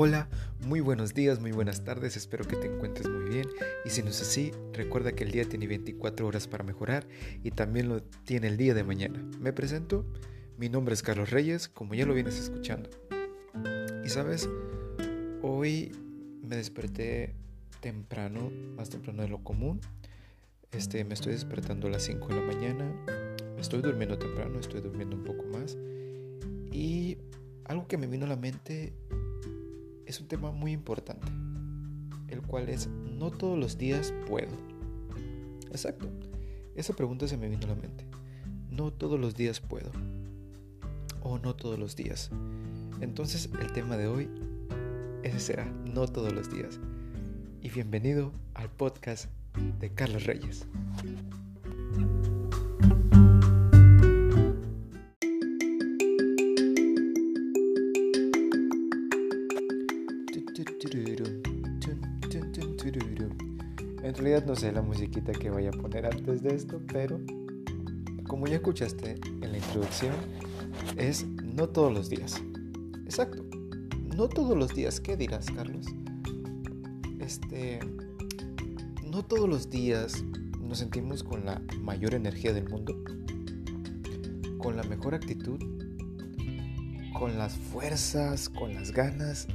Hola, muy buenos días, muy buenas tardes, espero que te encuentres muy bien y si no es así, recuerda que el día tiene 24 horas para mejorar y también lo tiene el día de mañana. Me presento, mi nombre es Carlos Reyes, como ya lo vienes escuchando. Y sabes, hoy me desperté temprano, más temprano de lo común. Este, me estoy despertando a las 5 de la mañana, estoy durmiendo temprano, estoy durmiendo un poco más y algo que me vino a la mente es un tema muy importante, el cual es no todos los días puedo. Exacto, esa pregunta se me vino a la mente. No todos los días puedo. O no todos los días. Entonces el tema de hoy, será, no todos los días. Y bienvenido al podcast de Carlos Reyes. No sé la musiquita que vaya a poner antes de esto, pero como ya escuchaste en la introducción, es no todos los días. Exacto. No todos los días. ¿Qué dirás, Carlos? Este. No todos los días nos sentimos con la mayor energía del mundo, con la mejor actitud, con las fuerzas, con las ganas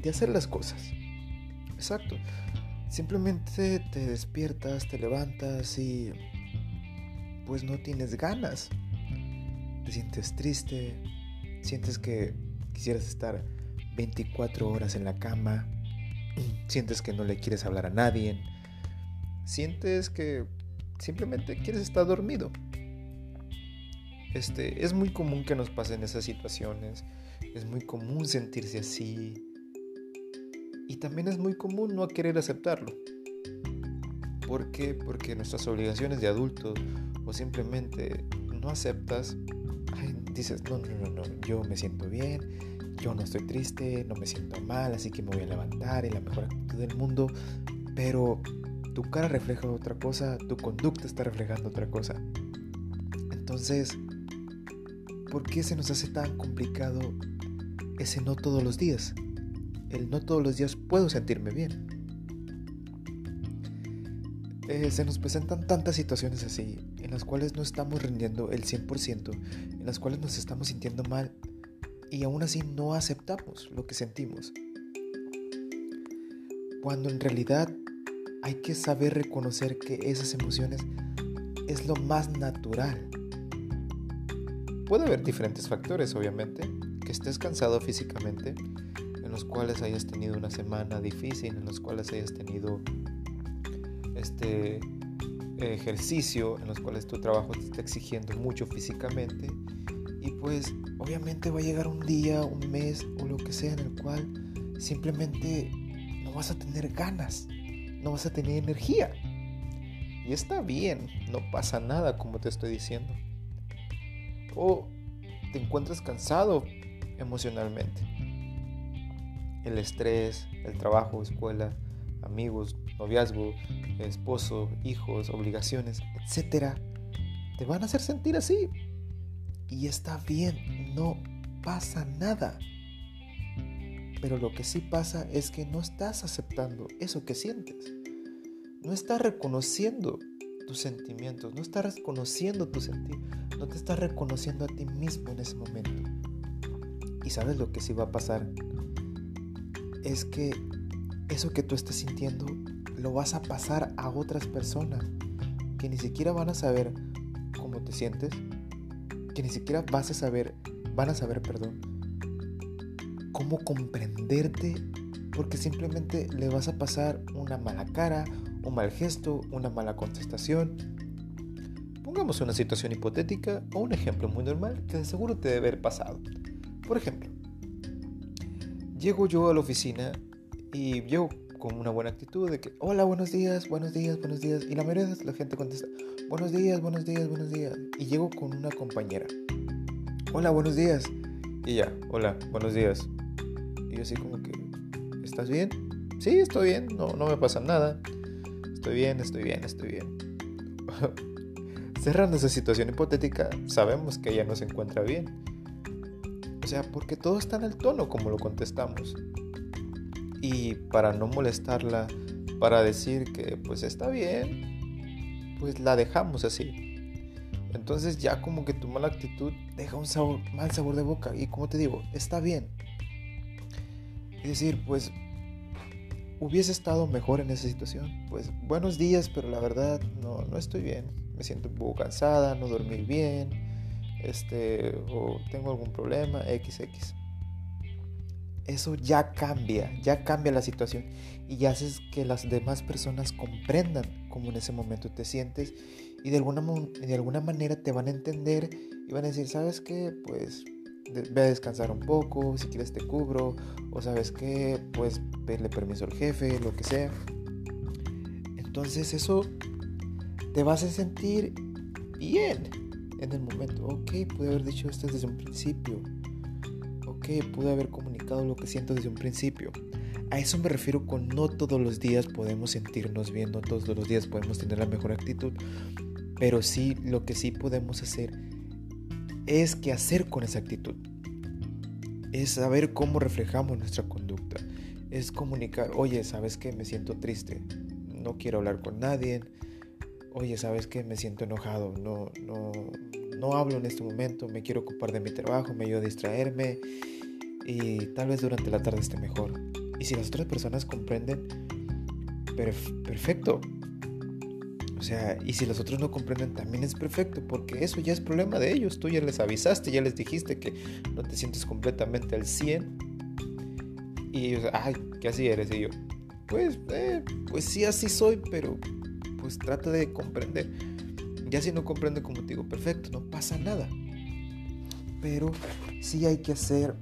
de hacer las cosas. Exacto. Simplemente te despiertas, te levantas y pues no tienes ganas. Te sientes triste, sientes que quisieras estar 24 horas en la cama, sientes que no le quieres hablar a nadie, sientes que simplemente quieres estar dormido. Este, es muy común que nos pasen esas situaciones, es muy común sentirse así, y también es muy común no querer aceptarlo. ¿Por qué? Porque nuestras obligaciones de adulto o simplemente no aceptas, dices, no, no, no, no, yo me siento bien, yo no estoy triste, no me siento mal, así que me voy a levantar en la mejor actitud del mundo, pero tu cara refleja otra cosa, tu conducta está reflejando otra cosa. Entonces, ¿por qué se nos hace tan complicado ese no todos los días? El no todos los días puedo sentirme bien. Eh, se nos presentan tantas situaciones así, en las cuales no estamos rindiendo el 100%, en las cuales nos estamos sintiendo mal y aún así no aceptamos lo que sentimos. Cuando en realidad hay que saber reconocer que esas emociones es lo más natural. Puede haber diferentes factores, obviamente, que estés cansado físicamente, los cuales hayas tenido una semana difícil, en los cuales hayas tenido este ejercicio, en los cuales tu trabajo te está exigiendo mucho físicamente. Y pues obviamente va a llegar un día, un mes o lo que sea en el cual simplemente no vas a tener ganas, no vas a tener energía. Y está bien, no pasa nada como te estoy diciendo. O te encuentras cansado emocionalmente el estrés, el trabajo, escuela, amigos, noviazgo, esposo, hijos, obligaciones, etcétera, te van a hacer sentir así. Y está bien, no pasa nada. Pero lo que sí pasa es que no estás aceptando eso que sientes. No estás reconociendo tus sentimientos, no estás reconociendo tu sentir, no te estás reconociendo a ti mismo en ese momento. ¿Y sabes lo que sí va a pasar es que eso que tú estás sintiendo lo vas a pasar a otras personas que ni siquiera van a saber cómo te sientes, que ni siquiera vas a saber, van a saber, perdón, cómo comprenderte, porque simplemente le vas a pasar una mala cara, un mal gesto, una mala contestación. Pongamos una situación hipotética o un ejemplo muy normal que de seguro te debe haber pasado. Por ejemplo, llego yo a la oficina y llego con una buena actitud de que, hola, buenos días, buenos días, buenos días. Y la mayoría de la gente contesta, buenos días, buenos días, buenos días. Y llego con una compañera, hola, buenos días. Y ya, hola, buenos días. Y yo así como que, ¿estás bien? Sí, estoy bien, no, no me pasa nada. Estoy bien, estoy bien, estoy bien. Cerrando esa situación hipotética, sabemos que ella no se encuentra bien o sea, porque todo está en el tono como lo contestamos. y para no molestarla, para decir que pues está bien, pues la dejamos así. Entonces ya como que tu mala actitud deja un sabor, mal sabor de boca. Y como te digo, está bien. Es decir, pues hubiese estado mejor en esa situación. Pues buenos días, pero la verdad no, no estoy bien. Me siento un poco cansada, no dormir bien, este, o tengo algún problema, XX. Eso ya cambia, ya cambia la situación y ya haces que las demás personas comprendan cómo en ese momento te sientes y de alguna, de alguna manera te van a entender y van a decir, ¿sabes qué? Pues ve a descansar un poco, si quieres te cubro, o sabes qué, pues pedirle permiso al jefe, lo que sea. Entonces eso te vas a sentir bien en el momento. Ok, pude haber dicho esto desde un principio. Ok, pude haber comunicado lo que siento desde un principio. A eso me refiero con no todos los días podemos sentirnos bien, no todos los días podemos tener la mejor actitud, pero sí, lo que sí podemos hacer es qué hacer con esa actitud. Es saber cómo reflejamos nuestra conducta. Es comunicar, oye, ¿sabes qué? Me siento triste. No quiero hablar con nadie. Oye, ¿sabes qué? Me siento enojado. No, no, no hablo en este momento. Me quiero ocupar de mi trabajo. Me ayuda a distraerme. Y tal vez durante la tarde esté mejor. Y si las otras personas comprenden, perfecto. O sea, y si los otros no comprenden, también es perfecto, porque eso ya es problema de ellos. Tú ya les avisaste, ya les dijiste que no te sientes completamente al 100. Y ellos, ay, ¿qué así eres? Y yo, pues, eh, pues sí, así soy, pero pues trata de comprender. Ya si no comprende como te digo, perfecto, no pasa nada. Pero sí hay que hacer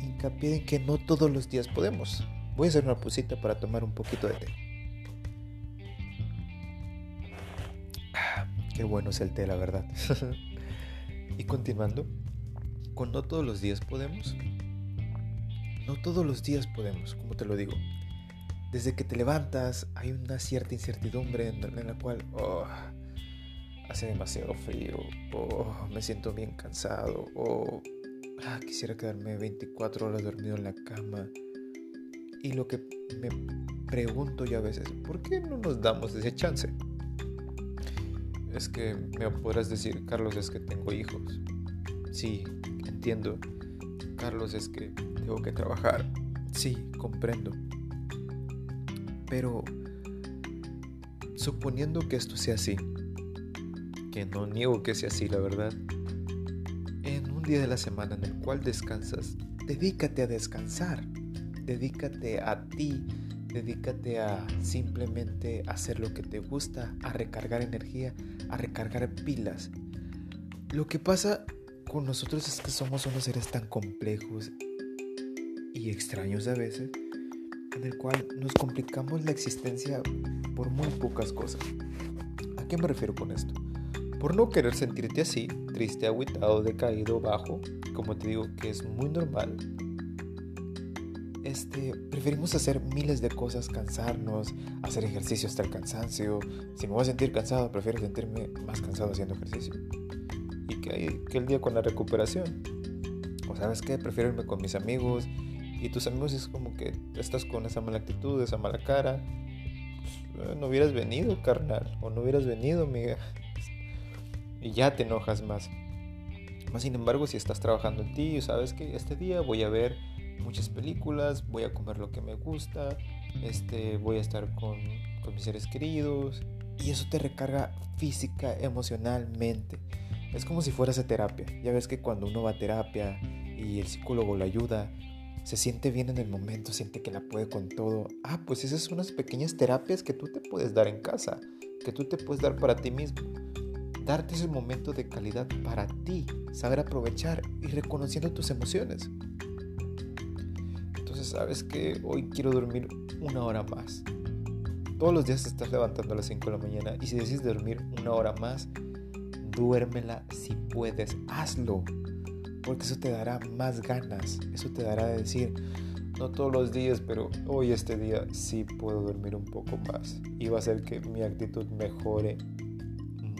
hincapié en que no todos los días podemos. Voy a hacer una pusita para tomar un poquito de té. Qué bueno es el té, la verdad. y continuando, con no todos los días podemos. No todos los días podemos, como te lo digo. Desde que te levantas hay una cierta incertidumbre en, la cual oh, hace demasiado frío, oh, me siento bien cansado, o ah, quisiera quedarme 24 horas dormido en la cama. Y lo que me pregunto yo a veces, ¿por qué no nos damos ese chance? es que me podrás decir, Carlos, es que tengo hijos. Sí, entiendo. Carlos, es que tengo que trabajar. Sí, comprendo. Pero suponiendo que esto sea así, que no niego que sea así, la verdad, en un día de la semana en el cual descansas, dedícate a descansar. Dedícate a ti Dedícate a simplemente hacer lo que te gusta, a recargar energía, a recargar pilas. Lo que pasa con nosotros es que somos unos seres tan complejos y extraños a veces, en el cual nos complicamos la existencia por muy pocas cosas. ¿A qué me refiero con esto? Por no querer sentirte así, triste, agüitado, decaído, bajo, como te digo que es muy normal, este, preferimos hacer miles de cosas, cansarnos, hacer ejercicio hasta el cansancio. Si me voy a sentir cansado, prefiero sentirme más cansado haciendo ejercicio. Y que, que el día con la recuperación. O sabes qué, prefiero irme con mis amigos. Y tus amigos es como que estás con esa mala actitud, esa mala cara. Pues, eh, no hubieras venido, carnal. O no hubieras venido, amiga. Y ya te enojas más. Más sin embargo, si estás trabajando en ti, sabes que este día voy a ver muchas películas, voy a comer lo que me gusta, este, voy a estar con, con mis seres queridos y eso te recarga física, emocionalmente. Es como si fueras a terapia. Ya ves que cuando uno va a terapia y el psicólogo lo ayuda, se siente bien en el momento, siente que la puede con todo. Ah, pues esas son unas pequeñas terapias que tú te puedes dar en casa, que tú te puedes dar para ti mismo. Darte ese momento de calidad para ti, saber aprovechar y reconociendo tus emociones sabes que hoy quiero dormir una hora más. Todos los días te estás levantando a las 5 de la mañana y si decides dormir una hora más, duérmela si puedes, hazlo. Porque eso te dará más ganas, eso te dará de decir, no todos los días, pero hoy este día sí puedo dormir un poco más. Y va a hacer que mi actitud mejore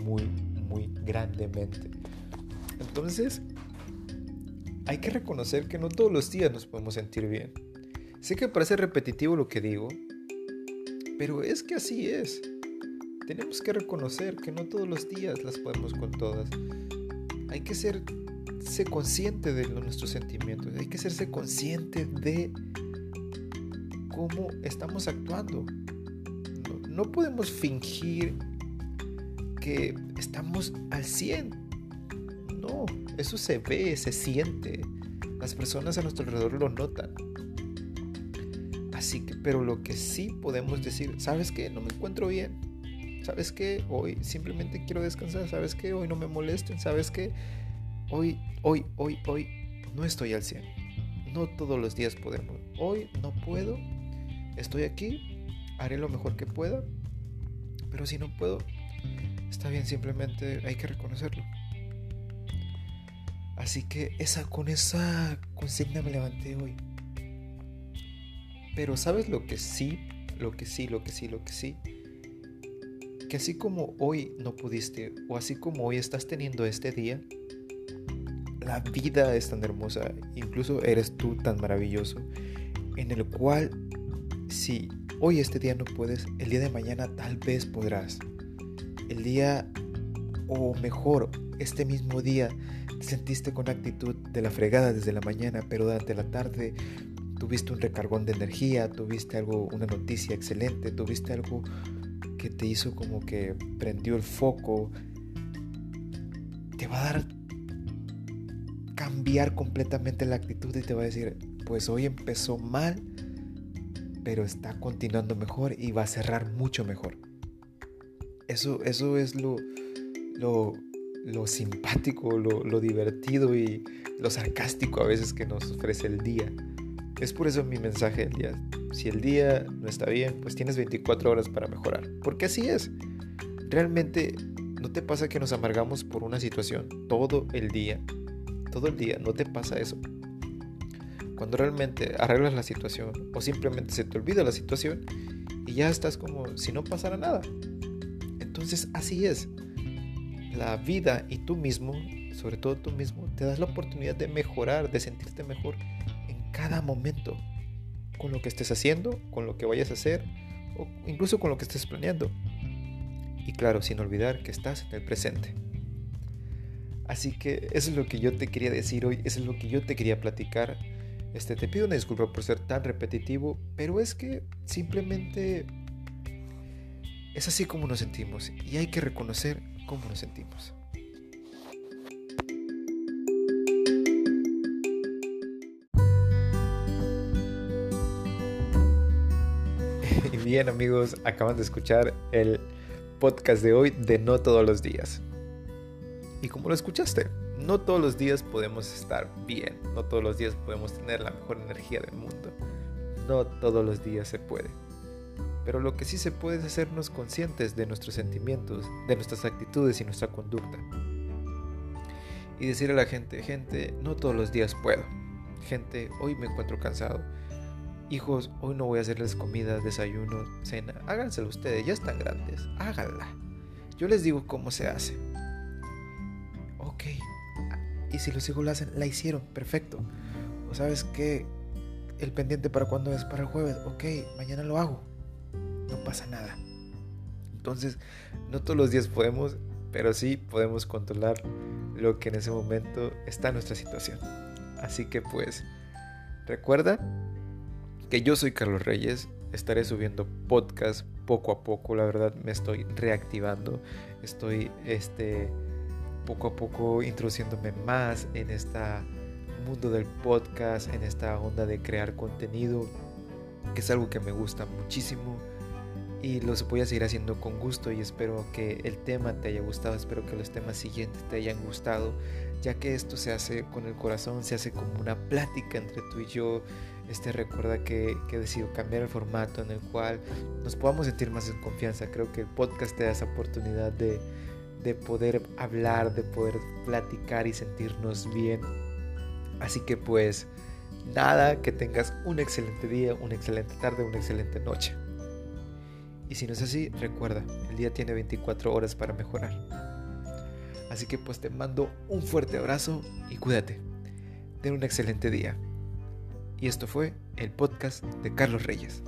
muy, muy grandemente. Entonces, hay que reconocer que no todos los días nos podemos sentir bien. Sé que parece repetitivo lo que digo, pero es que así es. Tenemos que reconocer que no todos los días las podemos con todas. Hay que ser, ser consciente de nuestros sentimientos, hay que serse consciente de cómo estamos actuando. No, no podemos fingir que estamos al 100. No, eso se ve, se siente. Las personas a nuestro alrededor lo notan. Así que, pero lo que sí podemos decir, ¿sabes qué? No me encuentro bien. ¿Sabes qué? Hoy simplemente quiero descansar. ¿Sabes qué? Hoy no me molesten. ¿Sabes qué? Hoy, hoy, hoy, hoy no estoy al 100. No todos los días podemos. Hoy no puedo. Estoy aquí. Haré lo mejor que pueda. Pero si no puedo, Está bien, simplemente hay que reconocerlo. Así que esa, con esa consigna me levanté hoy. Pero ¿sabes lo que sí? Lo que sí, lo que sí, lo que sí. Que así como hoy no pudiste, o así como hoy estás teniendo este día, la vida es tan hermosa, incluso eres tú tan maravilloso, en el cual si hoy este día no puedes, el día de mañana tal vez podrás. El día, o mejor, este mismo día, te sentiste con actitud de la fregada desde la mañana, pero durante la tarde tuviste un recargón de energía, tuviste algo, una noticia excelente, tuviste algo que te hizo como que prendió el foco, te va a dar cambiar completamente la actitud y te va a decir, pues hoy empezó mal, pero está continuando mejor y va a cerrar mucho mejor. Eso, eso es lo, lo, simpático, lo, divertido y lo sarcástico a veces que nos ofrece el día. Es por eso mi mensaje del día. Si el día no está bien, pues tienes 24 horas para mejorar. Porque así es. Realmente, ¿no te pasa que nos amargamos por una situación todo el día? Todo el día, ¿no te pasa eso? Cuando realmente arreglas la situación o simplemente se te olvida la situación y ya estás como si no pasara nada. Entonces así es. La vida y tú mismo, sobre todo tú mismo, te das la oportunidad de mejorar, de sentirte mejor en cada momento. Con lo que estés haciendo, con lo que vayas a hacer o incluso con lo que estés planeando. Y claro, sin olvidar que estás en el presente. Así que eso es lo que yo te quería decir hoy, eso es lo que yo te quería platicar. Este, te pido una disculpa por ser tan repetitivo, pero es que simplemente es así como nos sentimos y hay que reconocer cómo nos sentimos. Bien amigos, acaban de escuchar el podcast de hoy de No todos los días. Y como lo escuchaste, no todos los días podemos estar bien, no todos los días podemos tener la mejor energía del mundo, no todos los días se puede. Pero lo que sí se puede es hacernos conscientes de nuestros sentimientos, de nuestras actitudes y nuestra conducta. Y decir a la gente, gente, no todos los días puedo. Gente, hoy me encuentro cansado. Hijos, hoy no voy a hacerles comida, desayuno, cena. Háganselo ustedes, ya están grandes. Háganla. Yo les digo cómo se hace. Ok. Y si los hijos la hacen, la hicieron, perfecto. O sabes qué, el pendiente para cuándo es para el jueves. Ok, mañana lo hago no pasa nada. Entonces, no todos los días podemos, pero sí podemos controlar lo que en ese momento está en nuestra situación. Así que pues, recuerda que yo soy Carlos Reyes, estaré subiendo podcast poco a poco, la verdad me estoy reactivando, estoy este poco a poco introduciéndome más en este mundo del podcast, en esta onda de crear contenido, que es algo que me gusta muchísimo y los voy a seguir haciendo con gusto y espero que el tema te haya gustado, espero que los temas siguientes te hayan gustado, ya que esto se hace con el corazón, se hace como una plática entre tú y yo. Este recuerda que, que he decidido cambiar el formato en el cual nos podamos sentir más en confianza. Creo que el podcast te da esa oportunidad de, de poder hablar, de poder platicar y sentirnos bien. Así que pues nada, que tengas un excelente día, una excelente tarde, una excelente noche. Y si no es así, recuerda, el día tiene 24 horas para mejorar. Así que pues te mando un fuerte abrazo y cuídate. Ten un excelente día. Y esto fue el podcast de Carlos Reyes.